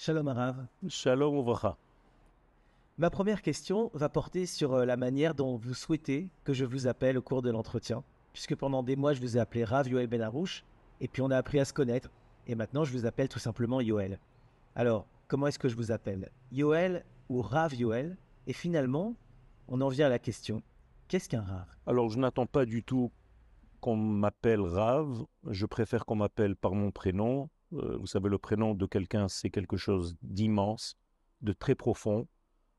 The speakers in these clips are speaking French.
Shalom Arav. Shalom Uvracha. Ma première question va porter sur euh, la manière dont vous souhaitez que je vous appelle au cours de l'entretien. Puisque pendant des mois, je vous ai appelé Rav Yoel Ben Arouche, et puis on a appris à se connaître, et maintenant je vous appelle tout simplement Yoel. Alors, comment est-ce que je vous appelle? Yoel ou Rav Yoel? Et finalement, on en vient à la question qu'est-ce qu'un Rav? Alors, je n'attends pas du tout qu'on m'appelle Rav, je préfère qu'on m'appelle par mon prénom. Euh, vous savez, le prénom de quelqu'un, c'est quelque chose d'immense, de très profond.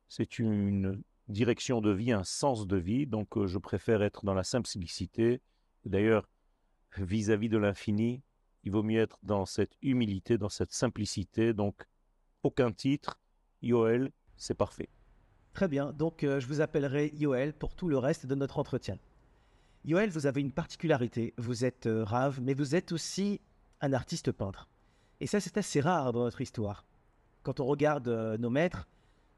C'est une direction de vie, un sens de vie, donc euh, je préfère être dans la simplicité. D'ailleurs, vis-à-vis de l'infini, il vaut mieux être dans cette humilité, dans cette simplicité, donc aucun titre, Yoel, c'est parfait. Très bien, donc euh, je vous appellerai Yoel pour tout le reste de notre entretien. Yoel, vous avez une particularité, vous êtes rave, mais vous êtes aussi un artiste peintre. Et ça, c'est assez rare dans notre histoire. Quand on regarde euh, nos maîtres,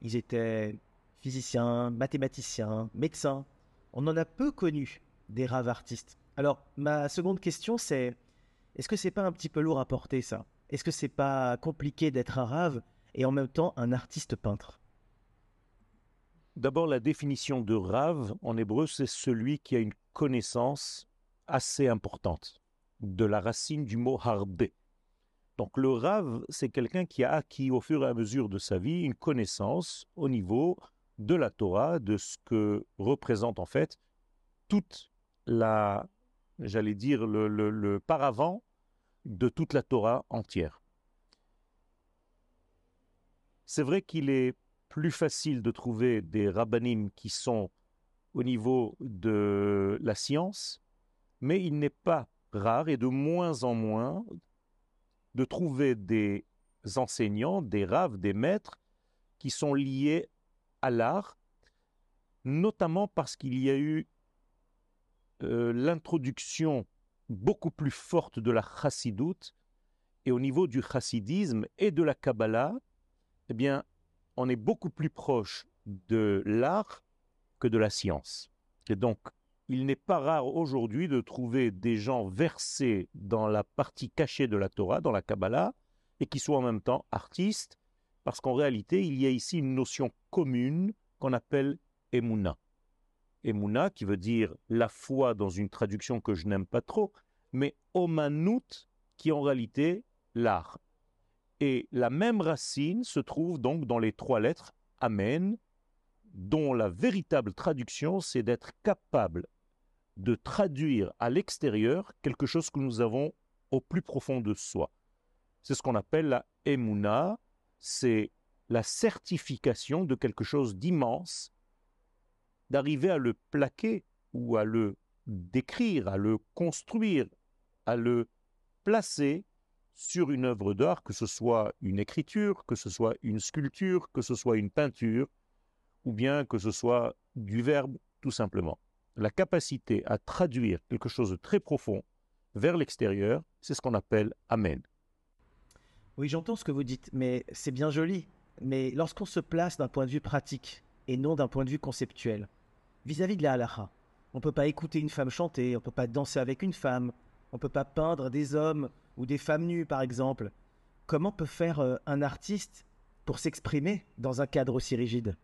ils étaient physiciens, mathématiciens, médecins. On en a peu connu des raves artistes. Alors, ma seconde question, c'est est-ce que c'est pas un petit peu lourd à porter ça? Est-ce que c'est pas compliqué d'être un rave et en même temps un artiste peintre? D'abord, la définition de rave en hébreu, c'est celui qui a une connaissance assez importante de la racine du mot harbe. Donc le rave, c'est quelqu'un qui a acquis au fur et à mesure de sa vie une connaissance au niveau de la Torah, de ce que représente en fait toute la, j'allais dire, le, le, paravent de toute la Torah entière. C'est vrai qu'il est plus facile de trouver des rabbinim qui sont au niveau de la science, mais il n'est pas rare et de moins en moins de trouver des enseignants, des raves, des maîtres qui sont liés à l'art, notamment parce qu'il y a eu euh, l'introduction beaucoup plus forte de la chassidoute, et au niveau du chassidisme et de la Kabbalah, eh bien, on est beaucoup plus proche de l'art que de la science. Et donc, il n'est pas rare aujourd'hui de trouver des gens versés dans la partie cachée de la Torah, dans la Kabbalah, et qui soient en même temps artistes, parce qu'en réalité, il y a ici une notion commune qu'on appelle Emouna. Emouna, qui veut dire la foi dans une traduction que je n'aime pas trop, mais Omanout, qui en réalité l'art. Et la même racine se trouve donc dans les trois lettres Amen, dont la véritable traduction, c'est d'être capable de traduire à l'extérieur quelque chose que nous avons au plus profond de soi. C'est ce qu'on appelle la emuna, c'est la certification de quelque chose d'immense, d'arriver à le plaquer ou à le décrire, à le construire, à le placer sur une œuvre d'art, que ce soit une écriture, que ce soit une sculpture, que ce soit une peinture, ou bien que ce soit du verbe tout simplement. La capacité à traduire quelque chose de très profond vers l'extérieur, c'est ce qu'on appelle Amen. Oui, j'entends ce que vous dites, mais c'est bien joli. Mais lorsqu'on se place d'un point de vue pratique et non d'un point de vue conceptuel, vis-à-vis de la halakha, on ne peut pas écouter une femme chanter, on ne peut pas danser avec une femme, on ne peut pas peindre des hommes ou des femmes nues, par exemple. Comment peut faire euh, un artiste pour s'exprimer dans un cadre aussi rigide?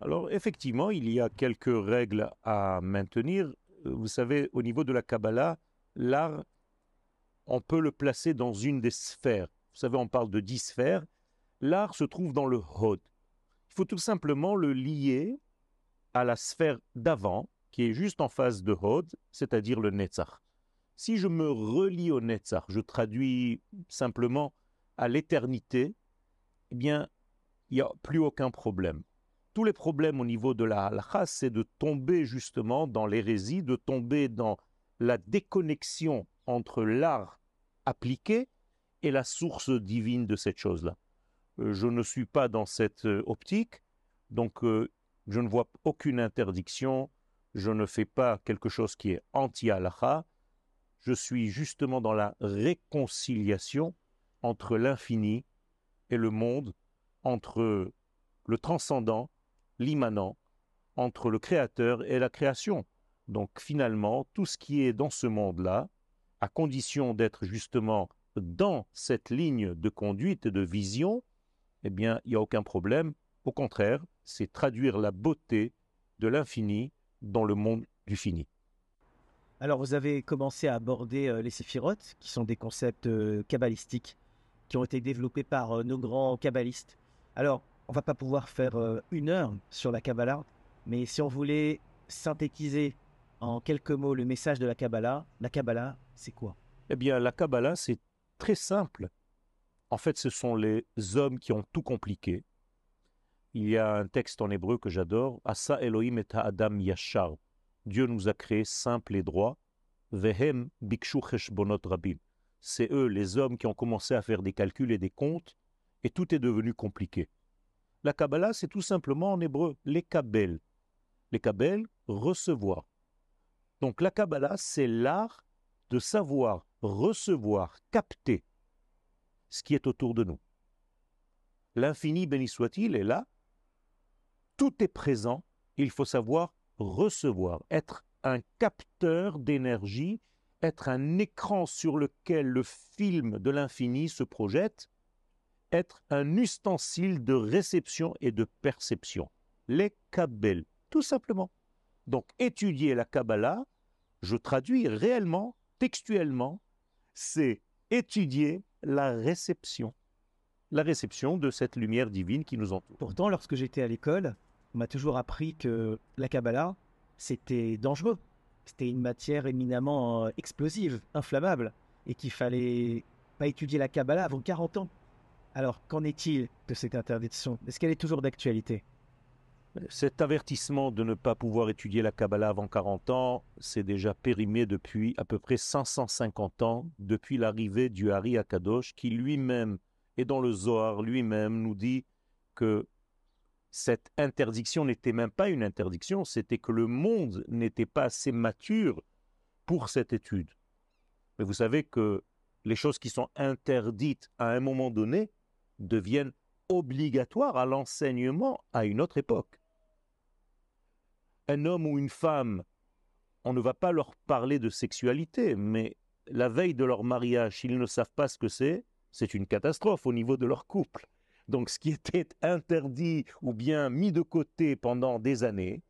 Alors effectivement, il y a quelques règles à maintenir. Vous savez, au niveau de la Kabbalah, l'art, on peut le placer dans une des sphères. Vous savez, on parle de dix sphères. L'art se trouve dans le Hod. Il faut tout simplement le lier à la sphère d'avant, qui est juste en face de Hod, c'est-à-dire le Netzach. Si je me relie au Netzach, je traduis simplement à l'éternité, eh bien, il n'y a plus aucun problème tous les problèmes au niveau de la halakha, c'est de tomber justement dans l'hérésie, de tomber dans la déconnexion entre l'art appliqué et la source divine de cette chose-là. Euh, je ne suis pas dans cette euh, optique, donc euh, je ne vois aucune interdiction, je ne fais pas quelque chose qui est anti-halakha, je suis justement dans la réconciliation entre l'infini et le monde, entre le transcendant l'immanent entre le créateur et la création. Donc finalement, tout ce qui est dans ce monde-là, à condition d'être justement dans cette ligne de conduite de vision, eh bien, il n'y a aucun problème. Au contraire, c'est traduire la beauté de l'infini dans le monde du fini. Alors, vous avez commencé à aborder euh, les séphirotes, qui sont des concepts euh, kabbalistiques qui ont été développés par euh, nos grands kabbalistes. Alors, on va pas pouvoir faire une heure sur la Kabbalah, mais si on voulait synthétiser en quelques mots le message de la Kabbalah, la Kabbalah, c'est quoi? Eh bien, la Kabbalah, c'est très simple. En fait, ce sont les hommes qui ont tout compliqué. Il y a un texte en hébreu que j'adore, Asa Elohim et Adam Yashar. Dieu nous a créés simples et droits. Vehem bikshu cheshbonot rabim. C'est eux, les hommes, qui ont commencé à faire des calculs et des comptes, et tout est devenu compliqué. La Kabbalah, c'est tout simplement en hébreu, les kabel. Les kabel, recevoir. Donc la Kabbalah, c'est l'art de savoir recevoir, capter ce qui est autour de nous. L'infini, béni soit-il, est là. Tout est présent. Il faut savoir recevoir, être un capteur d'énergie, être un écran sur lequel le film de l'infini se projette, être un ustensile de réception et de perception. Les Kabbel, tout simplement. Donc étudier la Kabbalah, je traduis réellement, textuellement, c'est étudier la réception. La réception de cette lumière divine qui nous entoure. Pourtant, lorsque j'étais à l'école, on m'a toujours appris que la Kabbalah, c'était dangereux. C'était une matière éminemment euh, explosive, inflammable, et qu'il fallait pas étudier la Kabbalah avant 40 ans. Alors, qu'en est-il de cette interdiction? Est-ce qu'elle est toujours d'actualité? Cet avertissement de ne pas pouvoir étudier la Kabbalah avant 40 ans, c'est déjà périmé depuis à peu près 550 ans, depuis l'arrivée du Hari Akadosh, qui lui-même, et dans le Zohar lui-même, nous dit que cette interdiction n'était même pas une interdiction, c'était que le monde n'était pas assez mature pour cette étude. Mais vous savez que les choses qui sont interdites à un moment donné deviennent obligatoires à l'enseignement à une autre époque un homme ou une femme, on ne va pas leur parler de sexualité, mais la veille de leur mariage, s'ils ne savent pas ce que c'est, c'est une catastrophe au niveau de leur couple. Donc ce qui était interdit ou bien mis de côté pendant des années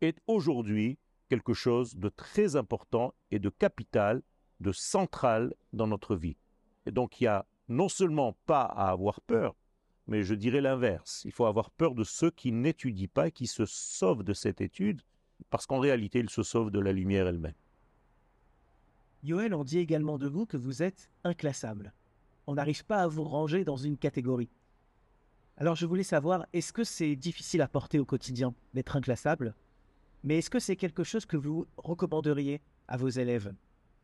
est aujourd'hui quelque chose de très important et de capital, de central dans notre vie. Et donc il n'y a non seulement pas à avoir peur, mais je dirais l'inverse. Il faut avoir peur de ceux qui n'étudient pas, qui se sauvent de cette étude, parce qu'en réalité, ils se sauvent de la lumière elle-même. Yoël, on dit également de vous que vous êtes inclassable. On n'arrive pas à vous ranger dans une catégorie. Alors je voulais savoir, est-ce que c'est difficile à porter au quotidien d'être inclassable? Mais est-ce que c'est quelque chose que vous recommanderiez à vos élèves?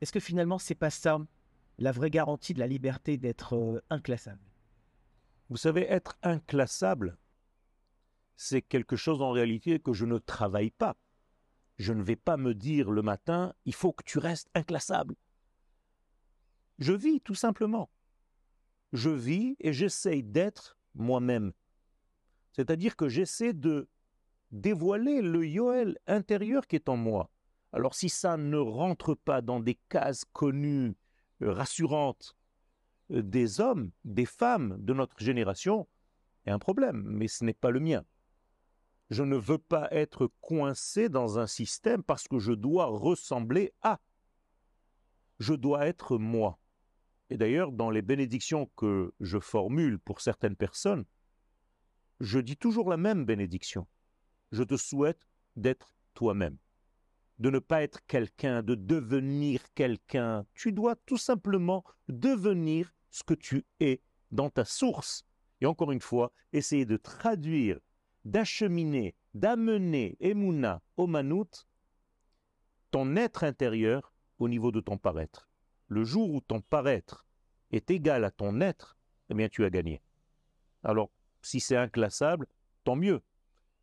Est-ce que finalement c'est pas ça? La vraie garantie de la liberté d'être euh, inclassable vous savez, être inclassable, c'est quelque chose en réalité que je ne travaille pas. Je ne vais pas me dire le matin, il faut que tu restes inclassable. Je vis tout simplement. Je vis et j'essaye d'être moi-même. C'est-à-dire que j'essaie de dévoiler le Yoel intérieur qui est en moi. Alors si ça ne rentre pas dans des cases connues, euh, rassurantes, des hommes, des femmes de notre génération est un problème, mais ce n'est pas le mien. Je ne veux pas être coincé dans un système parce que je dois ressembler à. Je dois être moi. Et d'ailleurs, dans les bénédictions que je formule pour certaines personnes, je dis toujours la même bénédiction. Je te souhaite d'être toi-même, de ne pas être quelqu'un, de devenir quelqu'un. Tu dois tout simplement devenir ce que tu es dans ta source. Et encore une fois, essayer de traduire, d'acheminer, d'amener Emouna au Manout, ton être intérieur au niveau de ton paraître. Le jour où ton paraître est égal à ton être, eh bien tu as gagné. Alors, si c'est inclassable, tant mieux,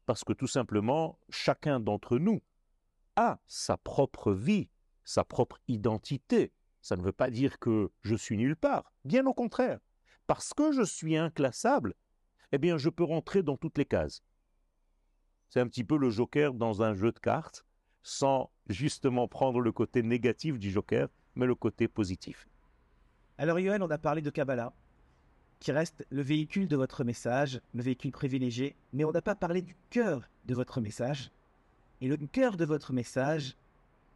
parce que tout simplement, chacun d'entre nous sa propre vie, sa propre identité, ça ne veut pas dire que je suis nulle part. Bien au contraire. Parce que je suis inclassable, eh bien, je peux rentrer dans toutes les cases. C'est un petit peu le joker dans un jeu de cartes, sans justement prendre le côté négatif du joker, mais le côté positif. Alors, Yoel, on a parlé de Kabbalah. qui reste le véhicule de votre message, le véhicule privilégié, mais on n'a pas parlé du cœur de votre message. Et le cœur de votre message,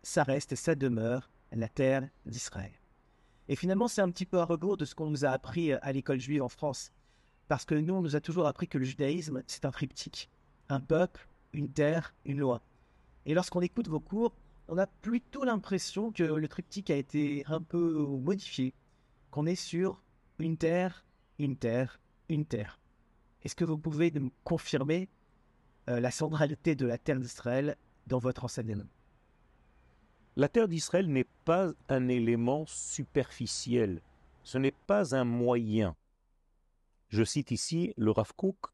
ça reste et ça demeure la terre d'Israël. Et finalement, c'est un petit peu à rebours de ce qu'on nous a appris à l'école juive en France. Parce que nous, on nous a toujours appris que le judaïsme, c'est un triptyque. Un peuple, une terre, une loi. Et lorsqu'on écoute vos cours, on a plutôt l'impression que le triptyque a été un peu modifié, qu'on est sur une terre, une terre, une terre. Est-ce que vous pouvez me confirmer euh, la centralité de la terre d'Israël dans votre enseignement La terre d'Israël n'est pas un élément superficiel, ce n'est pas un moyen. Je cite ici le Rav Kook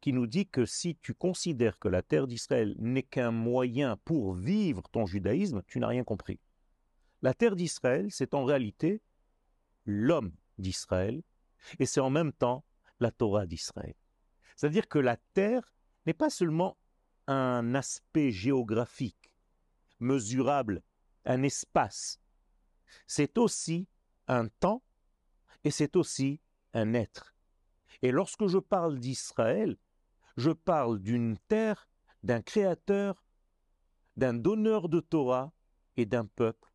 qui nous dit que si tu considères que la terre d'Israël n'est qu'un moyen pour vivre ton judaïsme, tu n'as rien compris. La terre d'Israël, c'est en réalité l'homme d'Israël, et c'est en même temps la Torah d'Israël. C'est-à-dire que la terre n'est pas seulement un aspect géographique, mesurable, un espace, c'est aussi un temps et c'est aussi un être. Et lorsque je parle d'Israël, je parle d'une terre, d'un créateur, d'un donneur de Torah et d'un peuple.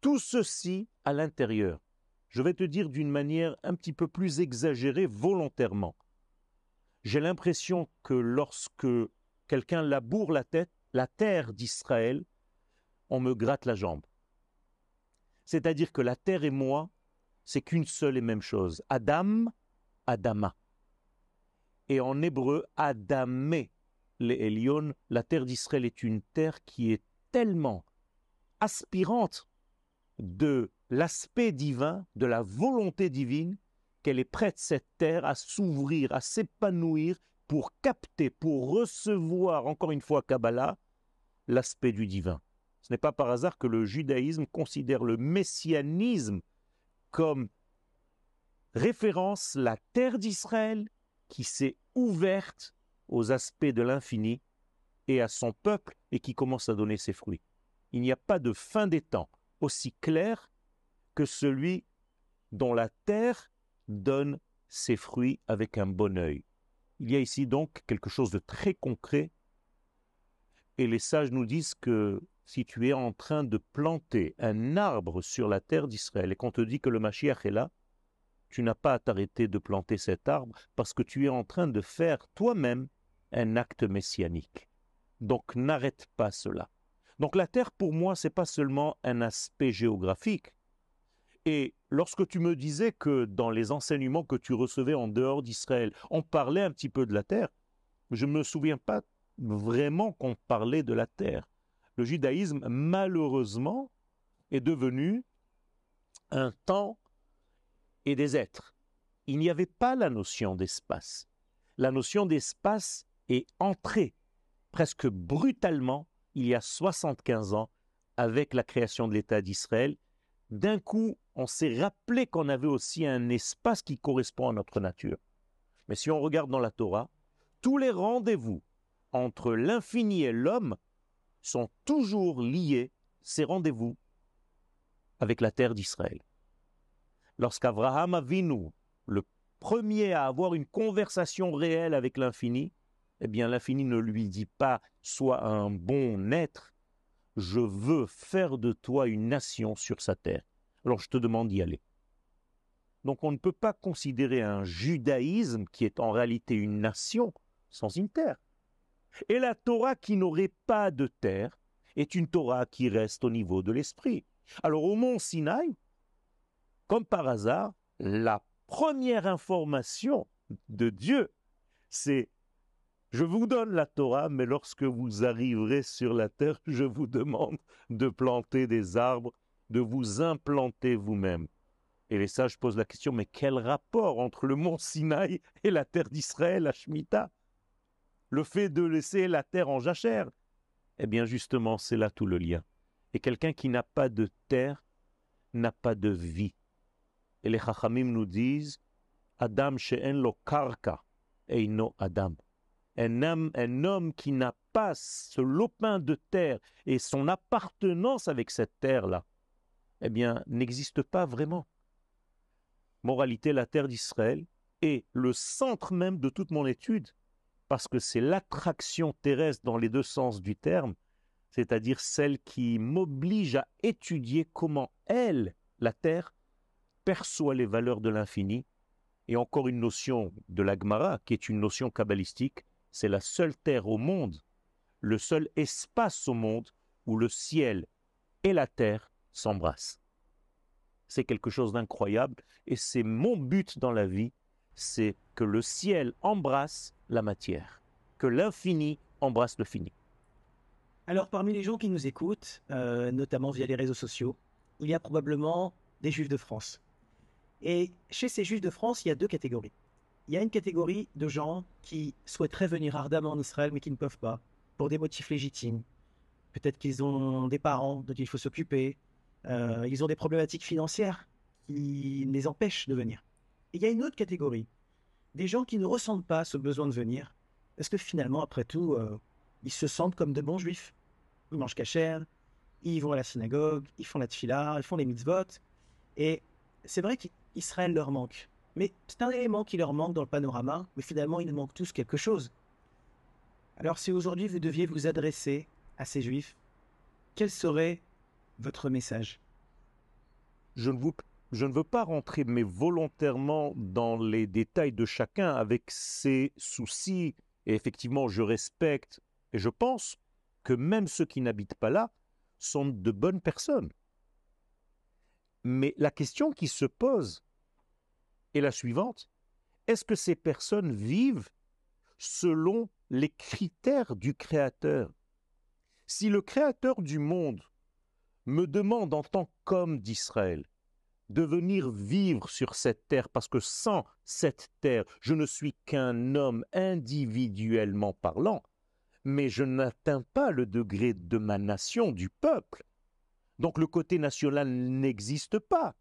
Tout ceci à l'intérieur. Je vais te dire d'une manière un petit peu plus exagérée volontairement. J'ai l'impression que lorsque quelqu'un laboure la tête, la terre d'Israël, on me gratte la jambe. C'est-à-dire que la terre et moi, c'est qu'une seule et même chose. Adam, Adama et en hébreu Adamé les la terre d'Israël est une terre qui est tellement aspirante de l'aspect divin, de la volonté divine, qu'elle est prête, cette terre, à s'ouvrir, à s'épanouir pour capter, pour recevoir, encore une fois, Kabbalah, l'aspect du divin. Ce n'est pas par hasard que le judaïsme considère le messianisme comme référence la terre d'Israël qui s'est ouverte aux aspects de l'infini et à son peuple et qui commence à donner ses fruits. Il n'y a pas de fin des temps aussi clair que celui dont la terre donne ses fruits avec un bon œil. Il y a ici donc quelque chose de très concret et les sages nous disent que si tu es en train de planter un arbre sur la terre d'Israël et qu'on te dit que le Mashiach est là, tu n'as pas à t'arrêter de planter cet arbre parce que tu es en train de faire toi-même un acte messianique. Donc n'arrête pas cela. Donc la terre pour moi c'est pas seulement un aspect géographique. Et lorsque tu me disais que dans les enseignements que tu recevais en dehors d'Israël, on parlait un petit peu de la terre, je ne me souviens pas vraiment qu'on parlait de la terre. Le judaïsme malheureusement est devenu un temps et des êtres. Il n'y avait pas la notion d'espace. La notion d'espace est entrée presque brutalement il y a 75 ans avec la création de l'État d'Israël. D'un coup, on s'est rappelé qu'on avait aussi un espace qui correspond à notre nature. Mais si on regarde dans la Torah, tous les rendez-vous entre l'infini et l'homme sont toujours liés, ces rendez-vous, avec la terre d'Israël lorsqu'Abraham Avinu, le premier à avoir une conversation réelle avec l'infini, eh bien l'infini ne lui dit pas sois un bon être, je veux faire de toi une nation sur sa terre. Alors je te demande d'y aller. Donc on ne peut pas considérer un judaïsme qui est en réalité une nation sans une terre. Et la Torah qui n'aurait pas de terre est une Torah qui reste au niveau de l'esprit. Alors au mont Sinaï, comme par hasard, la première information de Dieu, c'est je vous donne la Torah, mais lorsque vous arriverez sur la terre, je vous demande de planter des arbres, de vous implanter vous-même. Et les sages posent la question, mais quel rapport entre le mont Sinaï et la terre d'Israël, la Shemitah? Le fait de laisser la terre en jachère? Eh bien justement, c'est là tout le lien. Et quelqu'un qui n'a pas de terre n'a pas de vie. Et les Chachamim nous disent Adam she'en lo karka eino Adam. Un homme, un homme qui n'a pas ce lopin de terre et son appartenance avec cette terre-là, eh bien, n'existe pas vraiment. Moralité, la terre d'Israël est le centre même de toute mon étude, parce que c'est l'attraction terrestre dans les deux sens du terme, c'est-à-dire celle qui m'oblige à étudier comment elle, la Terre, perçoit les valeurs de l'infini. Et encore une notion de l'Agmara, qui est une notion kabbalistique, c'est la seule Terre au monde, le seul espace au monde où le ciel et la Terre s'embrassent. C'est quelque chose d'incroyable et c'est mon but dans la vie, c'est que le ciel embrasse la matière, que l'infini embrasse le fini. Alors, parmi les gens qui nous écoutent, euh, notamment via les réseaux sociaux, il y a probablement des Juifs de France. Et chez ces Juifs de France, il y a deux catégories. Il y a une catégorie de gens qui souhaiteraient venir ardemment en Israël, mais qui ne peuvent pas, pour des motifs légitimes. Peut-être qu'ils ont des parents dont il faut s'occuper. Euh, ils ont des problématiques financières qui les empêchent de venir. Et il y a une autre catégorie, des gens qui ne ressentent pas ce besoin de venir, parce que finalement, après tout, euh, ils se sentent comme de bons juifs. Ils mangent cachère, ils vont à la synagogue, ils font la tfila, ils font les mitzvot. Et c'est vrai qu'Israël leur manque. Mais c'est un élément qui leur manque dans le panorama, mais finalement, ils manquent tous quelque chose. Alors si aujourd'hui vous deviez vous adresser à ces juifs, quel serait votre message je ne, veux pas rentrer mais volontairement dans les détails de chacun avec ses soucis, et effectivement je respecte et je pense que même ceux qui n'habitent pas là sont de bonnes personnes. Mais la question qui se pose est la suivante. Est-ce que ces personnes vivent selon les critères du Créateur? Si le Créateur du monde me demande en tant qu'homme d'Israël de venir vivre sur cette terre, parce que sans cette terre, je ne suis qu'un homme individuellement parlant, mais je n'atteins pas le degré de ma nation, du peuple. Donc le côté national n'existe pas.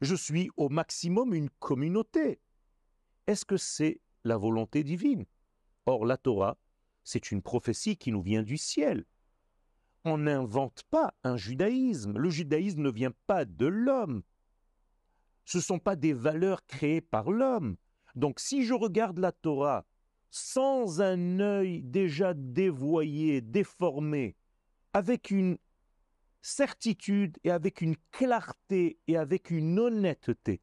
Je suis au maximum une communauté. Est-ce que c'est la volonté divine? Or, la Torah, c'est une prophétie qui nous vient du ciel. On n'invente pas un judaïsme. Le judaïsme ne vient pas de l'homme. Ce ne sont pas des valeurs créées par l'homme. Donc si je regarde la Torah sans un œil déjà dévoyé, déformé, avec une certitude et avec une clarté et avec une honnêteté,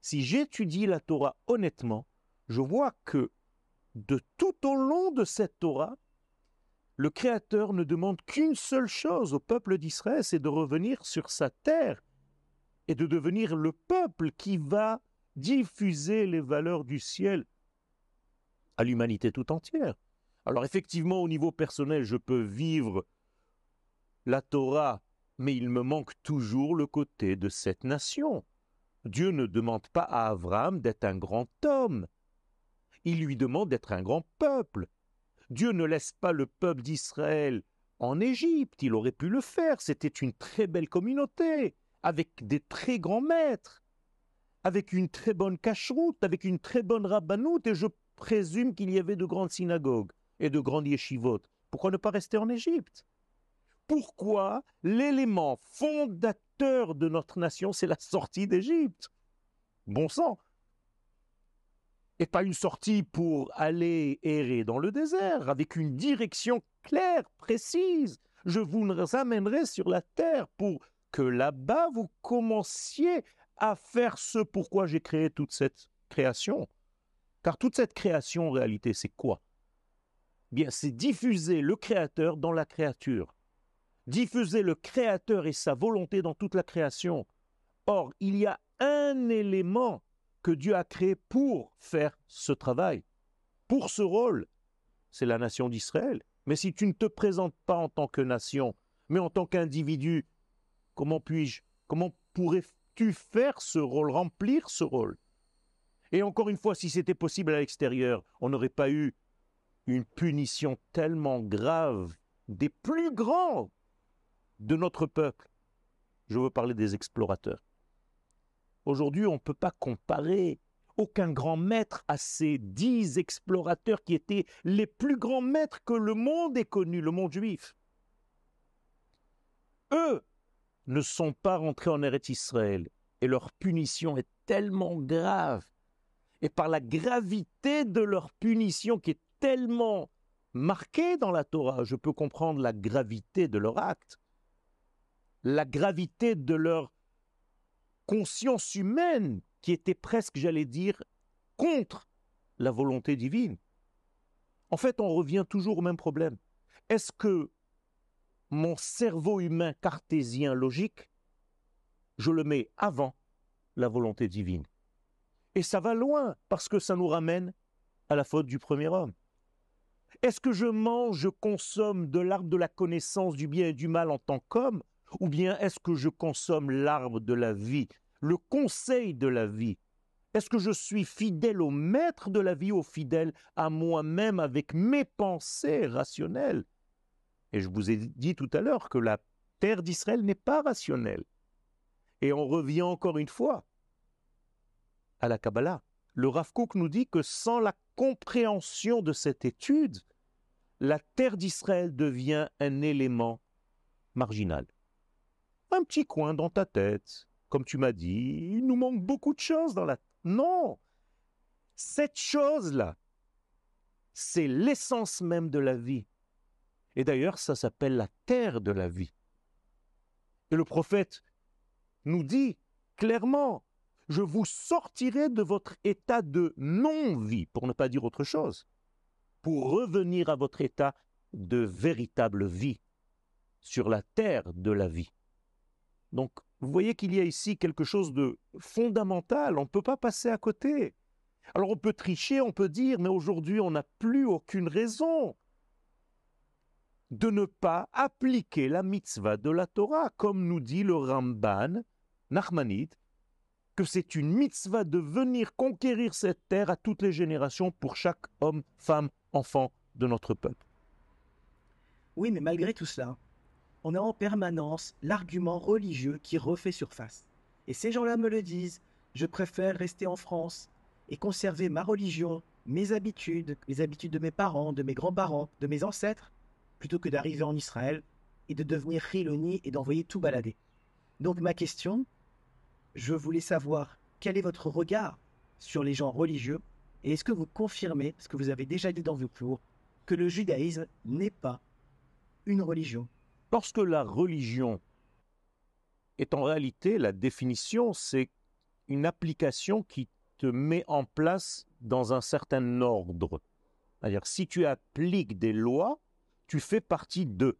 si j'étudie la Torah honnêtement, je vois que de tout au long de cette Torah, le Créateur ne demande qu'une seule chose au peuple d'Israël, c'est de revenir sur sa terre et de devenir le peuple qui va diffuser les valeurs du ciel à l'humanité tout entière. Alors effectivement, au niveau personnel, je peux vivre la Torah, mais il me manque toujours le côté de cette nation. Dieu ne demande pas à Abraham d'être un grand homme. Il lui demande d'être un grand peuple. Dieu ne laisse pas le peuple d'Israël en Égypte. Il aurait pu le faire. C'était une très belle communauté, avec des très grands maîtres, avec une très bonne cacheroute, avec une très bonne rabbanoute, et je présume qu'il y avait de grandes synagogues et de grandes yeshivot. Pourquoi ne pas rester en Égypte? Pourquoi l'élément fondateur de notre nation, c'est la sortie d'Égypte? Bon sang Et pas une sortie pour aller errer dans le désert, avec une direction claire, précise. Je vous amènerai sur la terre pour que là-bas vous commenciez à faire ce pourquoi j'ai créé toute cette création. Car toute cette création, en réalité, c'est quoi? Bien, c'est diffuser le Créateur dans la créature. Diffuser le Créateur et sa volonté dans toute la création. Or, il y a un élément que Dieu a créé pour faire ce travail, pour ce rôle. C'est la nation d'Israël. Mais si tu ne te présentes pas en tant que nation, mais en tant qu'individu, comment puis-je, comment pourrais-tu faire ce rôle, remplir ce rôle? Et encore une fois, si c'était possible à l'extérieur, on n'aurait pas eu une punition tellement grave des plus grands de notre peuple. Je veux parler des explorateurs. Aujourd'hui, on ne peut pas comparer aucun grand maître à ces dix explorateurs qui étaient les plus grands maîtres que le monde ait connus, le monde juif. Eux ne sont pas rentrés en Eretz Israël et leur punition est tellement grave et par la gravité de leur punition qui est tellement marquée dans la Torah, je peux comprendre la gravité de leur acte, la gravité de leur conscience humaine qui était presque, j'allais dire, contre la volonté divine. En fait, on revient toujours au même problème. Est-ce que mon cerveau humain cartésien logique, je le mets avant la volonté divine? Et ça va loin parce que ça nous ramène à la faute du premier homme. Est-ce que je mange, je consomme de l'arbre de la connaissance du bien et du mal en tant qu'homme Ou bien est-ce que je consomme l'arbre de la vie, le conseil de la vie? Est-ce que je suis fidèle au maître de la vie ou fidèle à moi-même avec mes pensées rationnelles? Et je vous ai dit tout à l'heure que la terre d'Israël n'est pas rationnelle. Et on revient encore une fois à la Kabbalah. Le Rav Kook nous dit que sans la compréhension de cette étude, la terre d'Israël devient un élément marginal. Un petit coin dans ta tête, comme tu m'as dit, il nous manque beaucoup de choses dans la... Non Cette chose-là, c'est l'essence même de la vie. Et d'ailleurs, ça s'appelle la terre de la vie. Et le prophète nous dit clairement, je vous sortirai de votre état de non-vie, pour ne pas dire autre chose, pour revenir à votre état de véritable vie sur la terre de la vie. Donc, vous voyez qu'il y a ici quelque chose de fondamental, on ne peut pas passer à côté. Alors on peut tricher, on peut dire, mais aujourd'hui on n'a plus aucune raison de ne pas appliquer la mitzvah de la Torah, comme nous dit le Ramban, Nachmanide, que c'est une mitzvah de venir conquérir cette terre à toutes les générations pour chaque homme, femme, enfant de notre peuple. Oui, mais malgré tout cela, on a en permanence l'argument religieux qui refait surface. Et ces gens-là me le disent, je préfère rester en France et conserver ma religion, mes habitudes, les habitudes de mes parents, de mes grands-parents, de mes ancêtres, plutôt que d'arriver en Israël et de devenir Chiloni et d'envoyer tout balader. Donc ma question, je voulais savoir quel est votre regard sur les gens religieux et est-ce que vous confirmez, ce que vous avez déjà dit dans vos cours, que le judaïsme n'est pas une religion? Lorsque la religion est en réalité, la définition, c'est une application qui te met en place dans un certain ordre. C'est-à-dire, si tu appliques des lois, tu fais partie d'eux.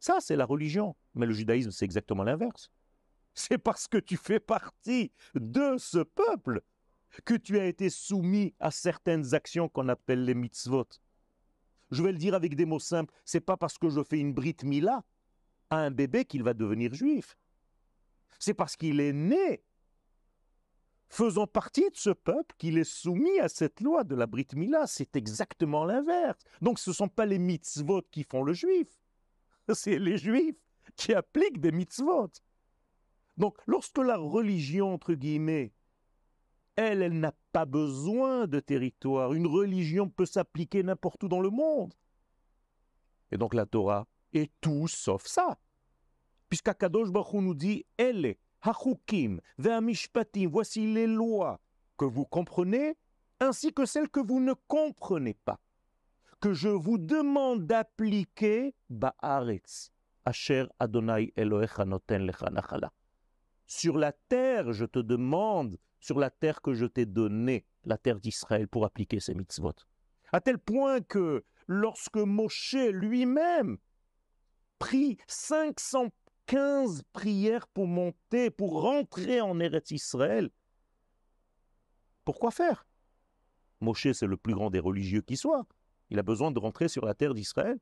Ça, c'est la religion. Mais le judaïsme, c'est exactement l'inverse. C'est parce que tu fais partie de ce peuple que tu as été soumis à certaines actions qu'on appelle les mitzvot. Je vais le dire avec des mots simples, c'est pas parce que je fais une brit mila à un bébé qu'il va devenir juif. C'est parce qu'il est né faisant partie de ce peuple qu'il est soumis à cette loi de la brit mila. C'est exactement l'inverse. Donc ce ne sont pas les mitzvot qui font le juif, c'est les juifs qui appliquent des mitzvot. Donc, lorsque la religion, entre guillemets, elle, elle n'a pas besoin de territoire. Une religion peut s'appliquer n'importe où dans le monde. Et donc la Torah est tout sauf ça. Puisqu'Akadosh Baruch nous dit Elle, Hachukim, Ve'amishpatim, voici les lois que vous comprenez, ainsi que celles que vous ne comprenez pas, que je vous demande d'appliquer Ba'aretz, Asher Adonai Elohecha sur la terre, je te demande, sur la terre que je t'ai donnée, la terre d'Israël, pour appliquer ces mitzvot. À tel point que lorsque Moshe lui-même prit 515 prières pour monter, pour rentrer en Eretz Israël, pourquoi faire? Moshe, c'est le plus grand des religieux qui soit. Il a besoin de rentrer sur la terre d'Israël.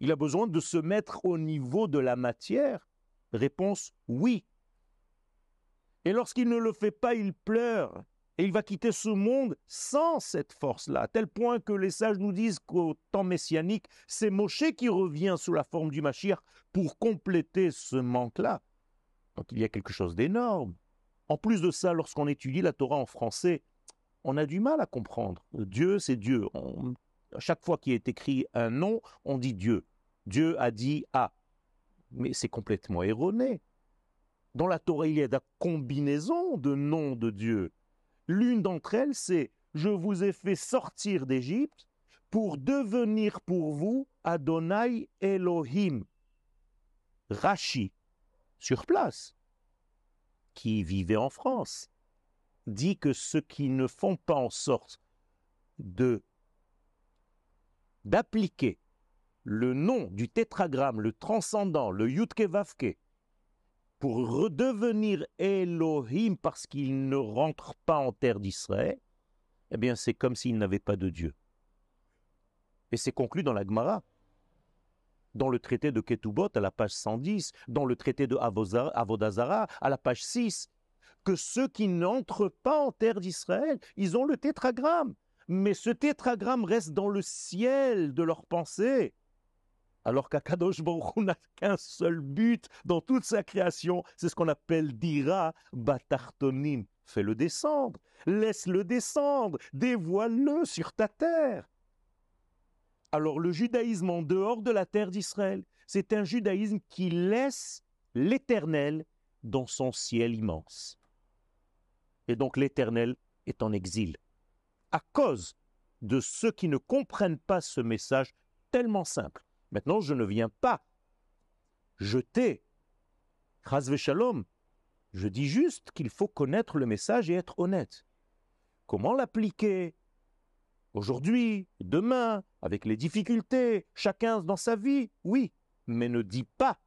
Il a besoin de se mettre au niveau de la matière Réponse oui. Et lorsqu'il ne le fait pas, il pleure. Et il va quitter ce monde sans cette force-là, à tel point que les sages nous disent qu'au temps messianique, c'est Moshe qui revient sous la forme du Mashiach pour compléter ce manque-là. Donc il y a quelque chose d'énorme. En plus de ça, lorsqu'on étudie la Torah en français, on a du mal à comprendre. Dieu, c'est Dieu. à chaque fois qu'il est écrit un nom, on dit Dieu. Dieu a dit A mais c'est complètement erroné. Dans la Torah, il y a des combinaisons de noms de Dieu. L'une d'entre elles, c'est Je vous ai fait sortir d'Égypte pour devenir pour vous Adonai Elohim. Rachi, sur place, qui vivait en France, dit que ceux qui ne font pas en sorte de d'appliquer le nom du tétragramme, le transcendant, le Yutke Vavke, pour redevenir Elohim parce qu'il ne rentre pas en terre d'Israël, eh bien c'est comme s'il n'avait pas de Dieu. Et c'est conclu dans la Gemara, dans le traité de Ketubot à la page 110, dans le traité de Avodazara à la page 6, que ceux qui n'entrent pas en terre d'Israël, ils ont le tétragramme. Mais ce tétragramme reste dans le ciel de leur pensée. Alors qu'Akadosh Baruch n'a qu'un seul but dans toute sa création, c'est ce qu'on appelle dira batartonim. Fais-le descendre, laisse-le descendre, dévoile-le sur ta terre. Alors le judaïsme en dehors de la terre d'Israël, c'est un judaïsme qui laisse l'Éternel dans son ciel immense. Et donc l'Éternel est en exil à cause de ceux qui ne comprennent pas ce message tellement simple. Maintenant, je ne viens pas jeter Chazve Shalom. Je dis juste qu'il faut connaître le message et être honnête. Comment l'appliquer Aujourd'hui, demain, avec les difficultés, chacun dans sa vie, oui, mais ne dis pas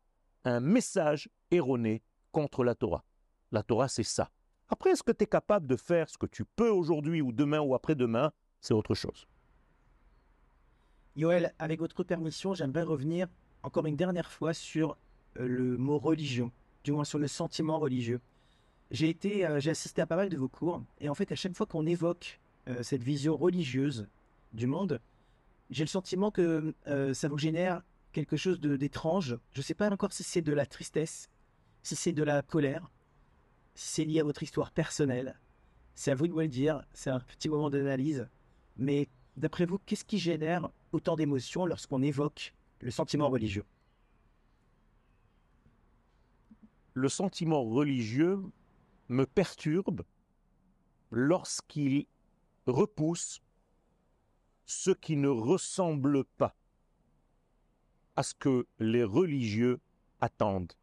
un message erroné contre la Torah. La Torah, c'est ça. Après, est-ce que tu es capable de faire ce que tu peux aujourd'hui ou demain ou après-demain? C'est autre chose. Yoël, avec votre permission, j'aimerais revenir encore une dernière fois sur euh, le mot religion, du moins sur le sentiment religieux. J'ai été, euh, j'ai assisté à pas mal de vos cours, et en fait, à chaque fois qu'on évoque euh, cette vision religieuse du monde, j'ai le sentiment que ça vous génère quelque chose d'étrange. Je ne sais pas encore si c'est de la tristesse, si c'est de la colère, c'est lié à votre histoire personnelle. C'est à vous de me le dire, c'est un petit moment d'analyse. Mais d'après vous, qu'est-ce qui génère autant d'émotions lorsqu'on évoque le sentiment religieux Le sentiment religieux me perturbe lorsqu'il repousse ce qui ne ressemble pas à ce que les religieux attendent.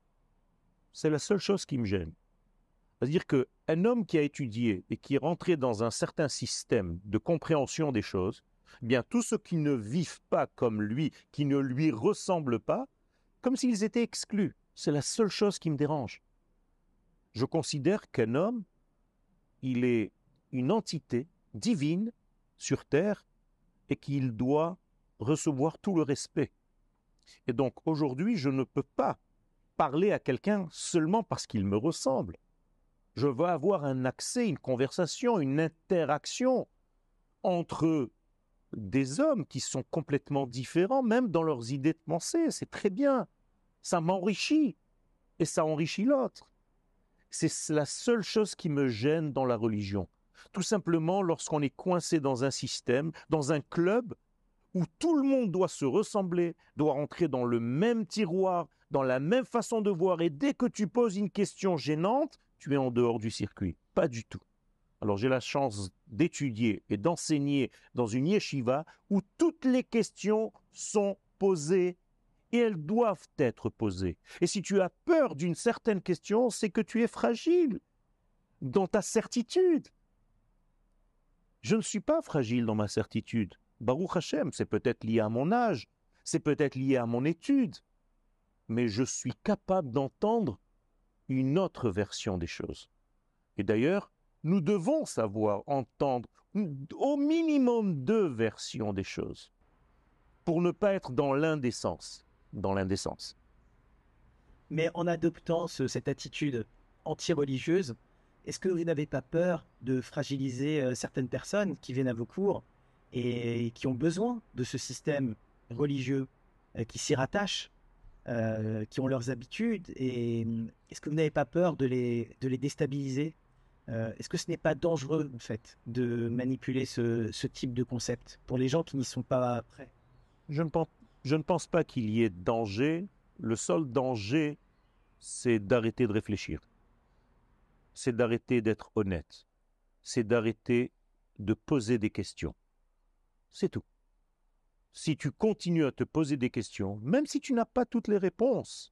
C'est la seule chose qui me gêne. C'est-à-dire qu'un homme qui a étudié et qui est rentré dans un certain système de compréhension des choses, bien tous ceux qui ne vivent pas comme lui, qui ne lui ressemblent pas, comme s'ils étaient exclus. C'est la seule chose qui me dérange. Je considère qu'un homme, il est une entité divine sur terre et qu'il doit recevoir tout le respect. Et donc aujourd'hui, je ne peux pas parler à quelqu'un seulement parce qu'il me ressemble je veux avoir un accès, une conversation, une interaction entre des hommes qui sont complètement différents, même dans leurs idées de pensée. C'est très bien. Ça m'enrichit et ça enrichit l'autre. C'est la seule chose qui me gêne dans la religion. Tout simplement lorsqu'on est coincé dans un système, dans un club, où tout le monde doit se ressembler, doit rentrer dans le même tiroir, dans la même façon de voir, et dès que tu poses une question gênante, tu es en dehors du circuit. Pas du tout. Alors j'ai la chance d'étudier et d'enseigner dans une yeshiva où toutes les questions sont posées et elles doivent être posées. Et si tu as peur d'une certaine question, c'est que tu es fragile dans ta certitude. Je ne suis pas fragile dans ma certitude. Baruch Hashem, c'est peut-être lié à mon âge, c'est peut-être lié à mon étude, mais je suis capable d'entendre une autre version des choses. Et d'ailleurs, nous devons savoir entendre au minimum deux versions des choses pour ne pas être dans l'indécence, dans l'indécence. Mais en adoptant cette attitude anti-religieuse, est-ce que vous n'avez pas peur de fragiliser euh, certaines personnes qui viennent à vos cours et qui ont besoin de ce système religieux euh, qui s'y rattache euh, qui ont leurs habitudes. Et est-ce que vous n'avez pas peur de les, de les déstabiliser? Euh, Est-ce que ce n'est pas dangereux, en fait, de manipuler ce, type de concept pour les gens qui n'y sont pas prêts? Je ne pense pas qu'il y ait danger. Le seul danger, c'est d'arrêter de réfléchir. C'est d'arrêter d'être honnête. c'est d'arrêter de poser des questions. C'est tout. Si tu continues à te poser des questions, même si tu n'as pas toutes les réponses,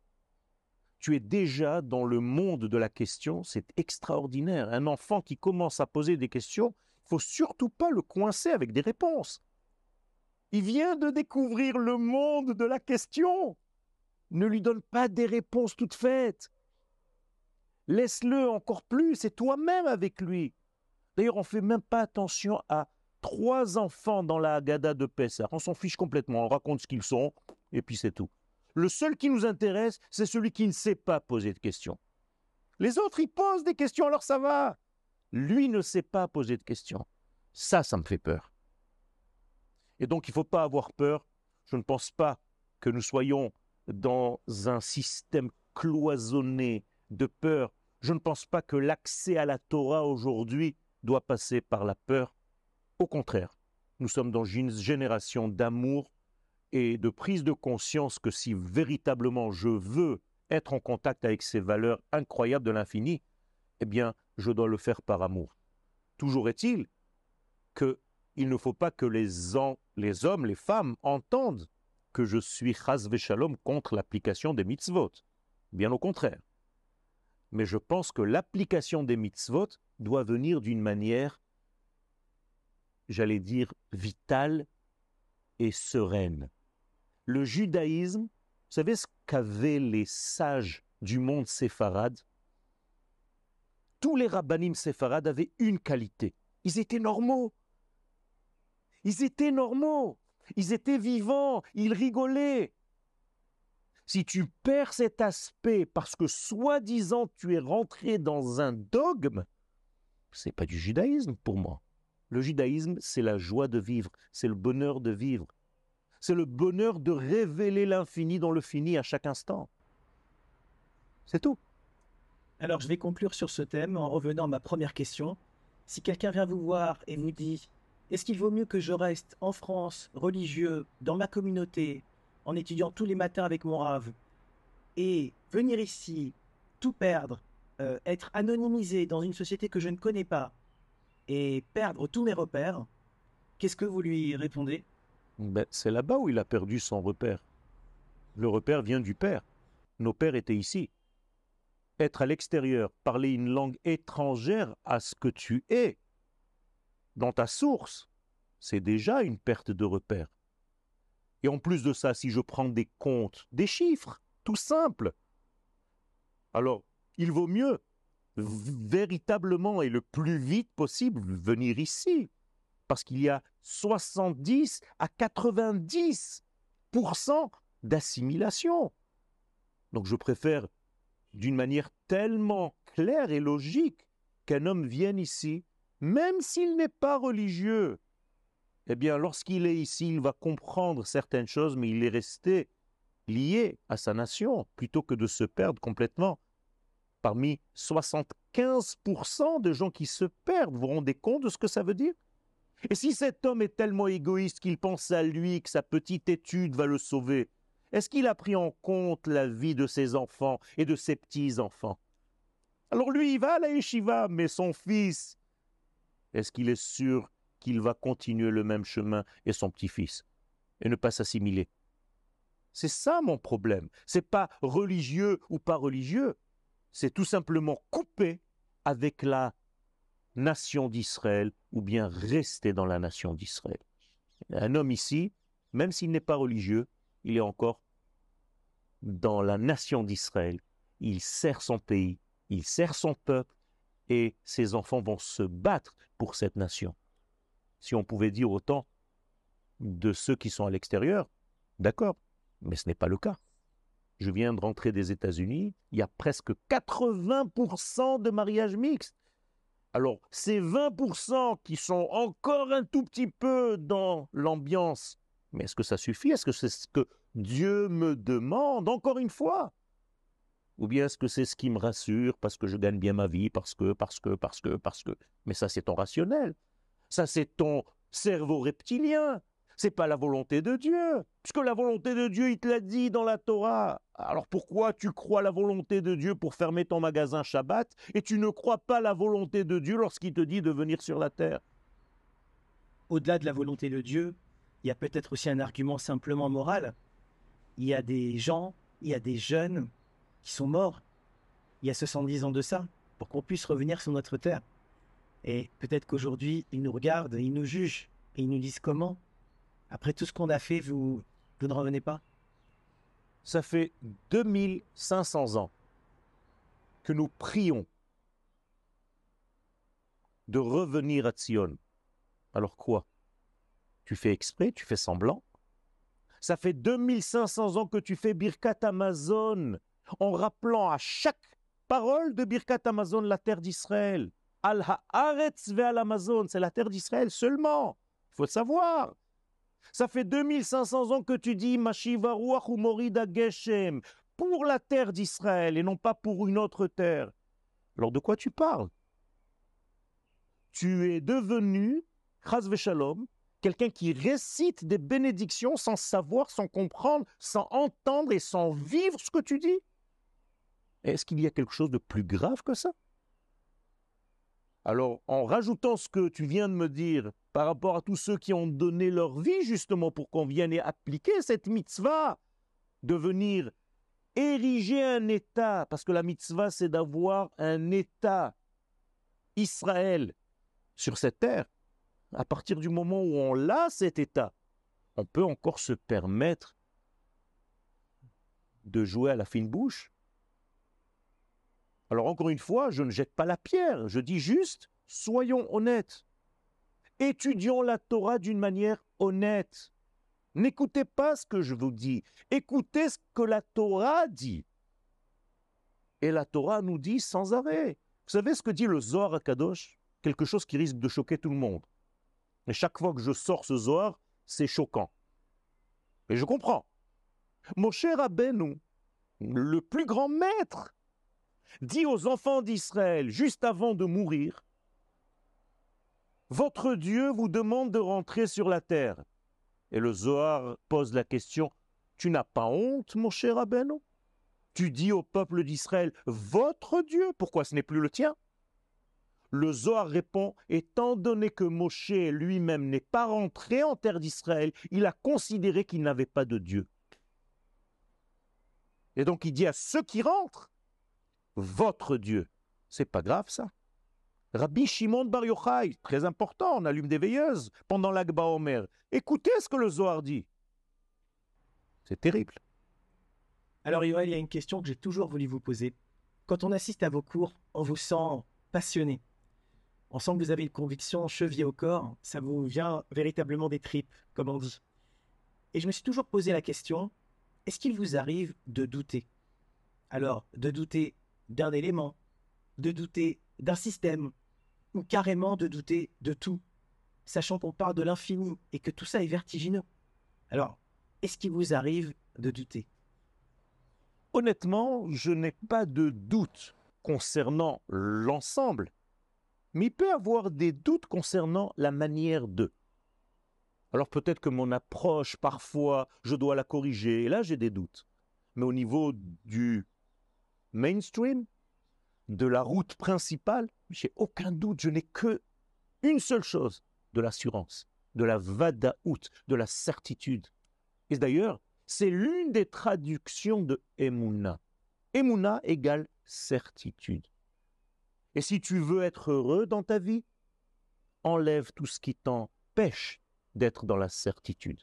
tu es déjà dans le monde de la question, c'est extraordinaire. Un enfant qui commence à poser des questions, il faut surtout pas le coincer avec des réponses. Il vient de découvrir le monde de la question. Ne lui donne pas des réponses toutes faites. Laisse-le encore plus et toi-même avec lui. D'ailleurs, on ne fait même pas attention à trois enfants dans la Haggadah de Pessah. On s'en fiche complètement, on raconte ce qu'ils sont, et puis c'est tout. Le seul qui nous intéresse, c'est celui qui ne sait pas poser de questions. Les autres, ils posent des questions, alors ça va. Lui ne sait pas poser de questions. Ça, ça me fait peur. Et donc, il ne faut pas avoir peur. Je ne pense pas que nous soyons dans un système cloisonné de peur. Je ne pense pas que l'accès à la Torah aujourd'hui doit passer par la peur. Au contraire, nous sommes dans une génération d'amour et de prise de conscience que si véritablement je veux être en contact avec ces valeurs incroyables de l'infini, eh bien, je dois le faire par amour. Toujours est-il que il ne faut pas que les, hommes, les femmes entendent que je suis chas shalom contre l'application des mitzvot. Bien au contraire. Mais je pense que l'application des mitzvot doit venir d'une manière, j'allais dire, vitale et sereine. Le judaïsme, vous savez ce qu'avaient les sages du monde séfarade? Tous les rabbinim séfarades avaient une qualité. Ils étaient normaux. Ils étaient normaux. Ils étaient vivants. Ils rigolaient. Si tu perds cet aspect parce que soi-disant tu es rentré dans un dogme, c'est pas du judaïsme pour moi. Le judaïsme, c'est la joie de vivre, c'est le bonheur de vivre, c'est le bonheur de révéler l'infini dans le fini à chaque instant. C'est tout. Alors, je vais conclure sur ce thème en revenant à ma première question. Si quelqu'un vient vous voir et vous dit Est-ce qu'il vaut mieux que je reste en France, religieux, dans ma communauté, en étudiant tous les matins avec mon rave et venir ici, tout perdre, euh, être anonymisé dans une société que je ne connais pas et perdre tous mes repères, qu'est-ce que vous lui répondez? Ben, C'est là-bas où il a perdu son repère. Le repère vient du père. Nos pères étaient ici. Être à l'extérieur, parler une langue étrangère à ce que tu es, dans ta source, c'est déjà une perte de repère. Et en plus de ça, si je prends des comptes, des chiffres, tout simples, alors il vaut mieux véritablement et le plus vite possible venir ici. Parce qu'il y a 70 à 90% d'assimilation. Donc je préfère d'une manière tellement claire et logique qu'un homme vienne ici, même s'il n'est pas religieux, eh bien, lorsqu'il est ici, il va comprendre certaines choses, mais il est resté lié à sa nation, plutôt que de se perdre complètement. Parmi 75% de gens qui se perdent, vous vous rendez compte de ce que ça veut dire? Et si cet homme est tellement égoïste qu'il pense à lui, que sa petite étude va le sauver, est-ce qu'il a pris en compte la vie de ses enfants et de ses petits-enfants? Alors lui, il va à la yeshiva, mais son fils, est-ce qu'il est sûr qu'il va continuer le même chemin et son petit-fils, et ne pas s'assimiler? C'est ça mon problème. C'est pas religieux ou pas religieux. C'est tout simplement couper avec la nation d'Israël ou bien rester dans la nation d'Israël. Un homme ici, même s'il n'est pas religieux, il est encore dans la nation d'Israël. Il sert son pays, il sert son peuple et ses enfants vont se battre pour cette nation si on pouvait dire autant de ceux qui sont à l'extérieur, d'accord, mais ce n'est pas le cas. Je viens de rentrer des États-Unis, il y a presque 80% de mariages mixtes. Alors, ces 20% qui sont encore un tout petit peu dans l'ambiance, mais est-ce que ça suffit? Est-ce que c'est ce que Dieu me demande encore une fois? Ou bien est-ce que c'est ce qui me rassure parce que je gagne bien ma vie, parce que, parce que, parce que, parce que? Mais ça, c'est ton rationnel. Ça, c'est ton cerveau reptilien. C'est pas la volonté de Dieu. Puisque la volonté de Dieu, il te l'a dit dans la Torah. Alors pourquoi tu crois la volonté de Dieu pour fermer ton magasin Shabbat et tu ne crois pas la volonté de Dieu lorsqu'il te dit de venir sur la terre? Au-delà de la volonté de Dieu, il y a peut-être aussi un argument simplement moral. Il y a des gens, il y a des jeunes qui sont morts il y a 70 ans de ça pour qu'on puisse revenir sur notre terre. Et peut-être qu'aujourd'hui, ils nous regardent, ils nous jugent, et ils nous disent comment? Après tout ce qu'on a fait, vous, vous ne revenez pas? Ça fait 2500 ans que nous prions de revenir à Tzion. Alors quoi? Tu fais exprès Tu fais semblant? Ça fait 2500 ans que tu fais Birkat Amazon en rappelant à chaque parole de Birkat Amazon la terre d'Israël. Al Haaretz al Amazon, c'est la terre d'Israël seulement. Il faut savoir. Ça fait 2500 ans que tu dis Mashiva Ruach Morida Geshem pour la terre d'Israël et non pas pour une autre terre. Alors de quoi tu parles? Tu es devenu, Chaz Shalom, quelqu'un qui récite des bénédictions sans savoir, sans comprendre, sans entendre et sans vivre ce que tu dis. Est-ce qu'il y a quelque chose de plus grave que ça? Alors, en rajoutant ce que tu viens de me dire par rapport à tous ceux qui ont donné leur vie justement pour qu'on vienne et appliquer cette mitzvah, de venir ériger un État, parce que la mitzvah c'est d'avoir un État Israël sur cette terre, à partir du moment où on l'a cet État, on peut encore se permettre de jouer à la fine bouche. Alors encore une fois, je ne jette pas la pierre, je dis juste, soyons honnêtes. Étudions la Torah d'une manière honnête. N'écoutez pas ce que je vous dis, écoutez ce que la Torah dit. Et la Torah nous dit sans arrêt. Vous savez ce que dit le Zohar à Kadosh Quelque chose qui risque de choquer tout le monde. Et chaque fois que je sors ce Zohar, c'est choquant. Et je comprends. Mon cher Rabbeinu, le plus grand maître dit aux enfants d'Israël juste avant de mourir, Votre Dieu vous demande de rentrer sur la terre. Et le Zohar pose la question, Tu n'as pas honte, mon cher Abeno Tu dis au peuple d'Israël, Votre Dieu, pourquoi ce n'est plus le tien? Le Zohar répond, étant donné que Moshe lui-même n'est pas rentré en terre d'Israël, il a considéré qu'il n'avait pas de Dieu. Et donc il dit à ceux qui rentrent, votre Dieu. C'est pas grave ça. Rabbi Shimon Bar Yochai, très important, on allume des veilleuses pendant l'Agba Omer. Écoutez ce que le Zohar dit. C'est terrible. Alors Yoel, il y a une question que j'ai toujours voulu vous poser. Quand on assiste à vos cours, on vous sent passionné. On sent que vous avez une conviction chevillée au corps, ça vous vient véritablement des tripes, comme on dit. Et je me suis toujours posé la question, est-ce qu'il vous arrive de douter? Alors, de douter d'un élément, de douter d'un système, ou carrément de douter de tout, sachant qu'on parle de l'infini et que tout ça est vertigineux. Alors, est-ce qu'il vous arrive de douter? Honnêtement, je n'ai pas de doute concernant l'ensemble, mais il peut avoir des doutes concernant la manière de. Alors peut-être que mon approche, parfois, je dois la corriger, et là j'ai des doutes. Mais au niveau du mainstream, de la route principale, j'ai aucun doute, je n'ai que une seule chose, de l'assurance, de la vadaout, de la certitude. Et d'ailleurs, c'est l'une des traductions de Emouna. Emouna égale certitude. Et si tu veux être heureux dans ta vie, enlève tout ce qui t'empêche d'être dans la certitude.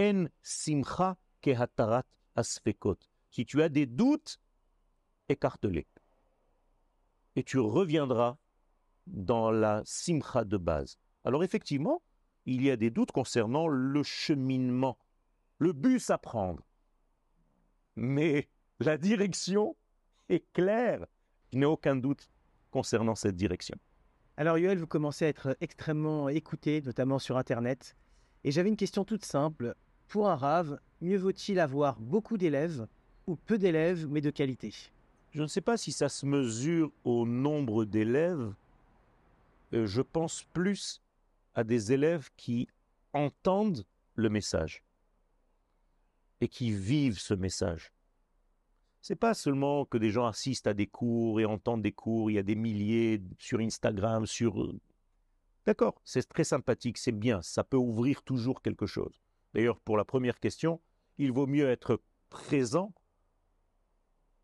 En simcha kehatarat asfekot. Si tu as des doutes, écarte-les. Et tu reviendras dans la simcha de base. Alors effectivement, il y a des doutes concernant le cheminement, le bus à prendre. Mais la direction est claire. N'y a aucun doute concernant cette direction. Alors Yoel, vous commencez à être extrêmement écouté, notamment sur Internet. Et j'avais une question toute simple. Pour un rave, mieux vaut-il avoir beaucoup d'élèves ou peu d'élèves mais de qualité? Je ne sais pas si ça se mesure au nombre d'élèves. Euh, je pense plus à des élèves qui entendent le message et qui vivent ce message. C'est pas seulement que des gens assistent à des cours et entendent des cours, il y a des milliers sur Instagram, sur... D'accord, c'est très sympathique, c'est bien, ça peut ouvrir toujours quelque chose. D'ailleurs, pour la première question, il vaut mieux être présent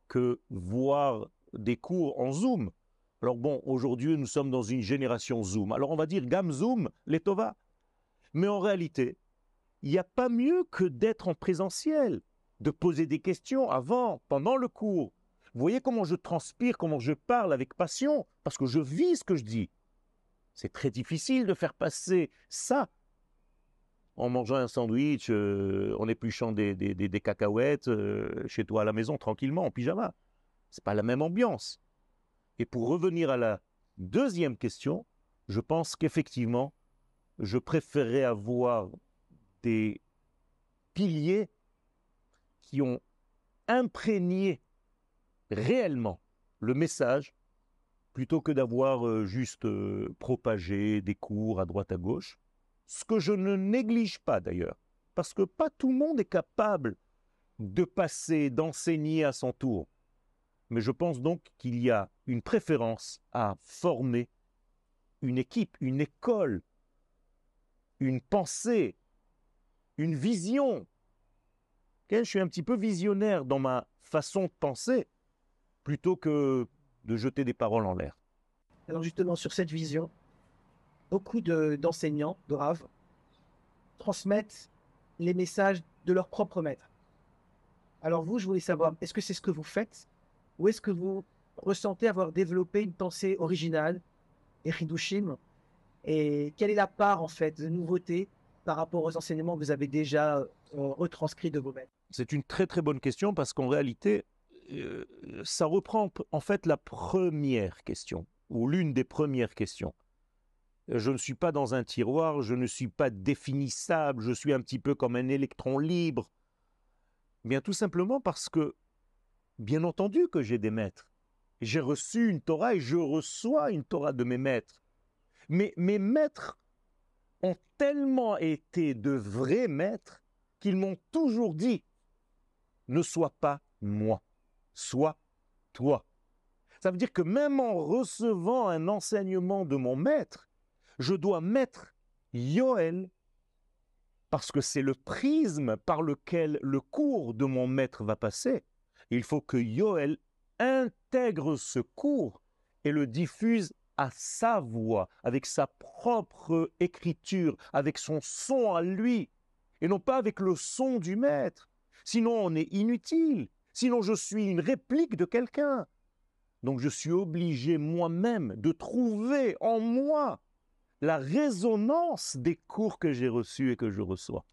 que voir des cours en Zoom. Alors bon, aujourd'hui, nous sommes dans une génération Zoom. Alors on va dire Gam Zoom, les Tova. Mais en réalité, il n'y a pas mieux que d'être en présentiel, de poser des questions avant, pendant le cours. Vous voyez comment je transpire, comment je parle avec passion, parce que je vis ce que je dis. C'est très difficile de faire passer ça en mangeant un sandwich, euh, en épluchant des, des, cacahuètes euh, chez toi à la maison tranquillement en pyjama. C'est pas la même ambiance. Et pour revenir à la deuxième question, je pense qu'effectivement, je préférerais avoir des piliers qui ont imprégné réellement le message plutôt que d'avoir euh, juste propagé des cours à droite à gauche ce que je ne néglige pas d'ailleurs, parce que pas tout le monde est capable de passer, d'enseigner à son tour. Mais je pense donc qu'il y a une préférence à former une équipe, une école, une pensée, une vision. Je suis un petit peu visionnaire dans ma façon de penser, plutôt que de jeter des paroles en l'air. Alors justement, sur cette vision, beaucoup d'enseignants, de, transmettent les messages de leur propre maître. Alors vous, je voulais savoir, est-ce que c'est ce que vous faites ou est-ce que vous ressentez avoir développé une pensée originale et hidushim? Et quelle est la part, en fait, de nouveauté par rapport aux enseignements que vous avez déjà euh, retranscrits de vos maîtres? C'est une très très bonne question parce qu'en réalité, euh, ça reprend en fait la première question ou l'une des premières questions je ne suis pas dans un tiroir, je ne suis pas définissable, je suis un petit peu comme un électron libre. Bien tout simplement parce que, bien entendu que j'ai des maîtres. J'ai reçu une Torah et je reçois une Torah de mes maîtres. Mais mes maîtres ont tellement été de vrais maîtres qu'ils m'ont toujours dit ne sois pas moi, sois toi. Ça veut dire que même en recevant un enseignement de mon maître, je dois mettre Yoel parce que c'est le prisme par lequel le cours de mon maître va passer. Il faut que Yoel intègre ce cours et le diffuse à sa voix, avec sa propre écriture, avec son son à lui, et non pas avec le son du maître. Sinon on est inutile, sinon je suis une réplique de quelqu'un. Donc je suis obligé moi-même de trouver en moi la résonance des cours que j'ai reçus et que je reçois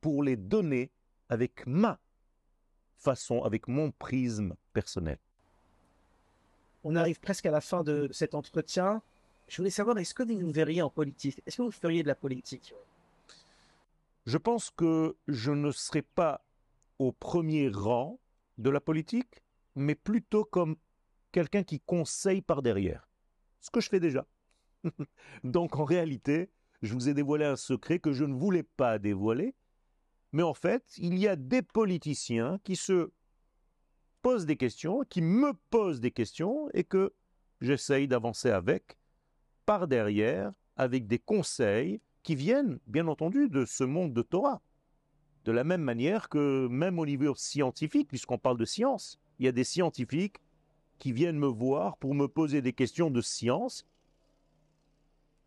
pour les donner avec ma façon, avec mon prisme personnel. On arrive presque à la fin de cet entretien. Je voulais savoir, est-ce que vous verriez en politique? Est-ce que vous feriez de la politique? Je pense que je ne serai pas au premier rang de la politique, mais plutôt comme quelqu'un qui conseille par derrière. Ce que je fais déjà. Donc en réalité, je vous ai dévoilé un secret que je ne voulais pas dévoiler, mais en fait, il y a des politiciens qui se posent des questions, qui me posent des questions et que j'essaye d'avancer avec par derrière, avec des conseils qui viennent, bien entendu, de ce monde de Torah. De la même manière que même au niveau scientifique, puisqu'on parle de science, il y a des scientifiques qui viennent me voir pour me poser des questions de science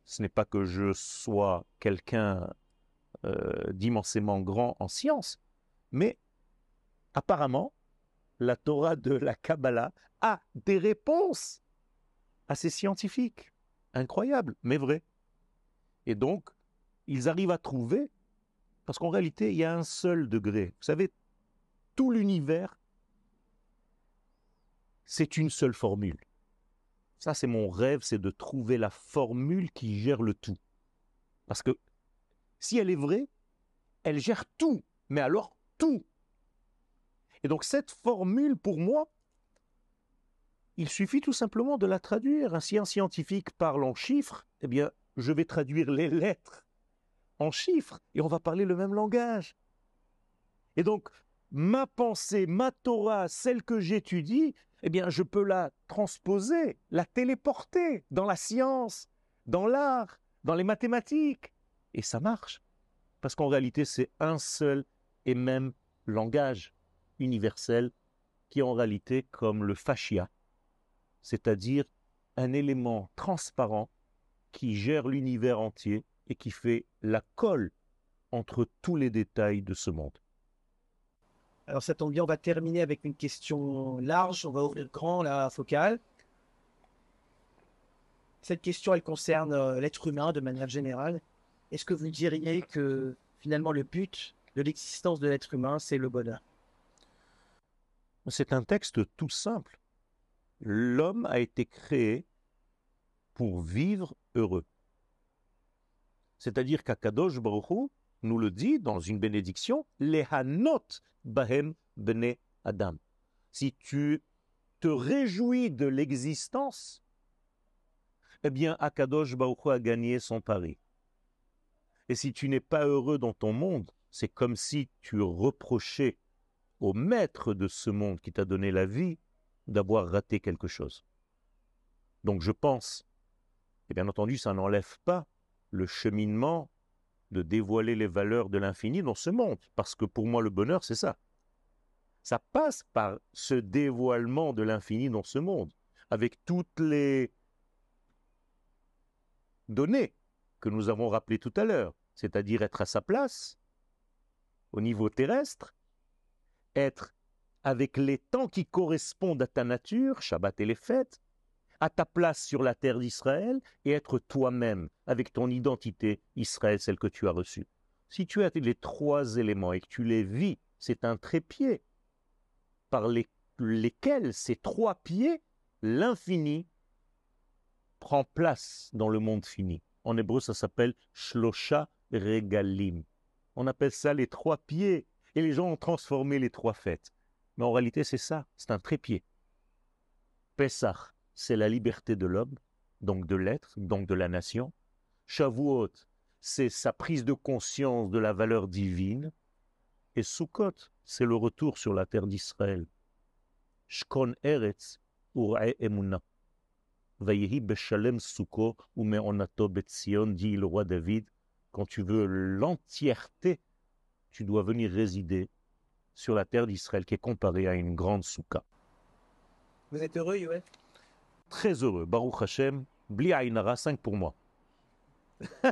ce n'est pas que je sois quelqu'un euh, d'immensément grand en science, mais apparemment, la Torah de la Kabbalah a des réponses à ces scientifiques. Incroyable, mais vrai. Et donc, ils arrivent à trouver, parce qu'en réalité, il y a un seul degré. Vous savez, tout l'univers, c'est une seule formule. Ça, c'est mon rêve, c'est de trouver la formule qui gère le tout. Parce que si elle est vraie, elle gère tout, mais alors tout. Et donc cette formule, pour moi, il suffit tout simplement de la traduire. Si un scientifique parle en chiffres, eh bien, je vais traduire les lettres en chiffres et on va parler le même langage. Et donc, ma pensée, ma Torah, celle que j'étudie, eh bien, je peux la transposer, la téléporter dans la science, dans l'art, dans les mathématiques. Et ça marche. Parce qu'en réalité, c'est un seul et même langage universel qui est en réalité comme le fascia, c'est-à-dire un élément transparent qui gère l'univers entier et qui fait la colle entre tous les détails de ce monde. Alors ça tombe bien, on va terminer avec une question large, on va ouvrir grand la focale. Cette question, elle concerne euh, l'être humain de manière générale. Est-ce que vous diriez que finalement le but de l'existence de l'être humain, c'est le bonheur? C'est un texte tout simple. L'homme a été créé pour vivre heureux. C'est-à-dire qu'Akadosh Baruch nous le dit dans une bénédiction, les hanot bahem bene Adam. Si tu te réjouis de l'existence, eh bien Akadosh Baruch a gagné son pari. Et si tu n'es pas heureux dans ton monde, c'est comme si tu reprochais au maître de ce monde qui t'a donné la vie d'avoir raté quelque chose. Donc je pense, et bien entendu ça n'enlève pas le cheminement de dévoiler les valeurs de l'infini dans ce monde, parce que pour moi le bonheur c'est ça. Ça passe par ce dévoilement de l'infini dans ce monde, avec toutes les données que nous avons rappelées tout à l'heure, c'est-à-dire être à sa place au niveau terrestre, être avec les temps qui correspondent à ta nature, Shabbat et les fêtes, à ta place sur la terre d'Israël et être toi-même avec ton identité Israël, celle que tu as reçue. Si tu as les trois éléments et que tu les vis, c'est un trépied par lesquels ces trois pieds, l'infini, prend place dans le monde fini. En hébreu, ça s'appelle Shlosha Regalim. On appelle ça les trois pieds. Et les gens ont transformé les trois fêtes. Mais en réalité, c'est ça, c'est un trépied. Pessah, c'est la liberté de l'homme, donc de l'être, donc de la nation. Shavuot, c'est sa prise de conscience de la valeur divine. Et Sukkot, c'est le retour sur la terre d'Israël. Shkon Eretz Urae Emuna. Vayehi Beshalem Sukkot Umeonato Betzion, dit le roi David. Quand tu veux l'entièreté, tu dois venir résider sur la terre d'Israël qui est comparée à une grande soukha. Vous êtes heureux, Yoel très heureux. Baruch Hashem, Bli Ainara, 5 pour moi.